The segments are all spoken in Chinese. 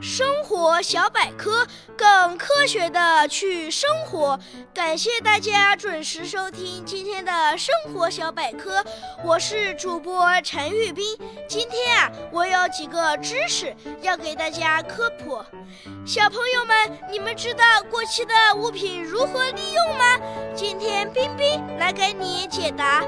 生活小百科，更科学的去生活。感谢大家准时收听今天的生活小百科，我是主播陈玉斌。今天啊，我有几个知识要给大家科普。小朋友们，你们知道过期的物品如何利用吗？今天冰冰来给你解答。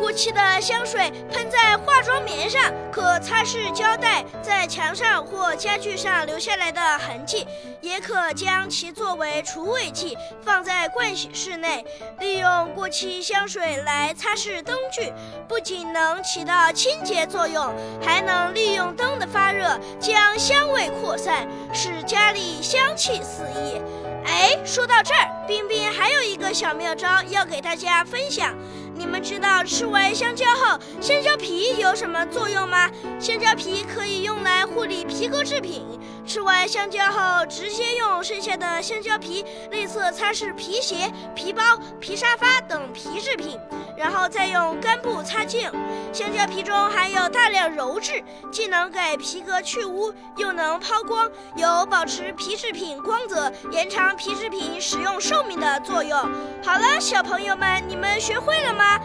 过期的香水喷在化妆棉上，可擦拭胶带在墙上或家具上留下来的痕迹，也可将其作为除味剂放在盥洗室内。利用过期香水来擦拭灯具，不仅能起到清洁作用，还能利用灯的发热将香味扩散，使家里香气四溢。哎，说到这儿，冰冰还有一个小妙招要给大家分享。你们知道吃完香蕉后，香蕉皮有什么作用吗？香蕉皮可以用来护理皮革制品。吃完香蕉后，直接用剩下的香蕉皮内侧擦拭皮鞋、皮包、皮沙发等皮制品，然后再用干布擦净。香蕉皮中含有大量鞣质，既能给皮革去污，又能抛光，有保持皮制品光泽、延长皮制品使用寿命的作用。好了，小朋友们，你们学会了吗？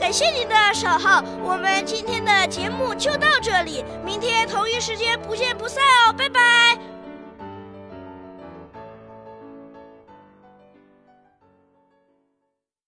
感谢您的守候，我们今天的节目就到这里，明天同一时间不见不散哦，拜拜。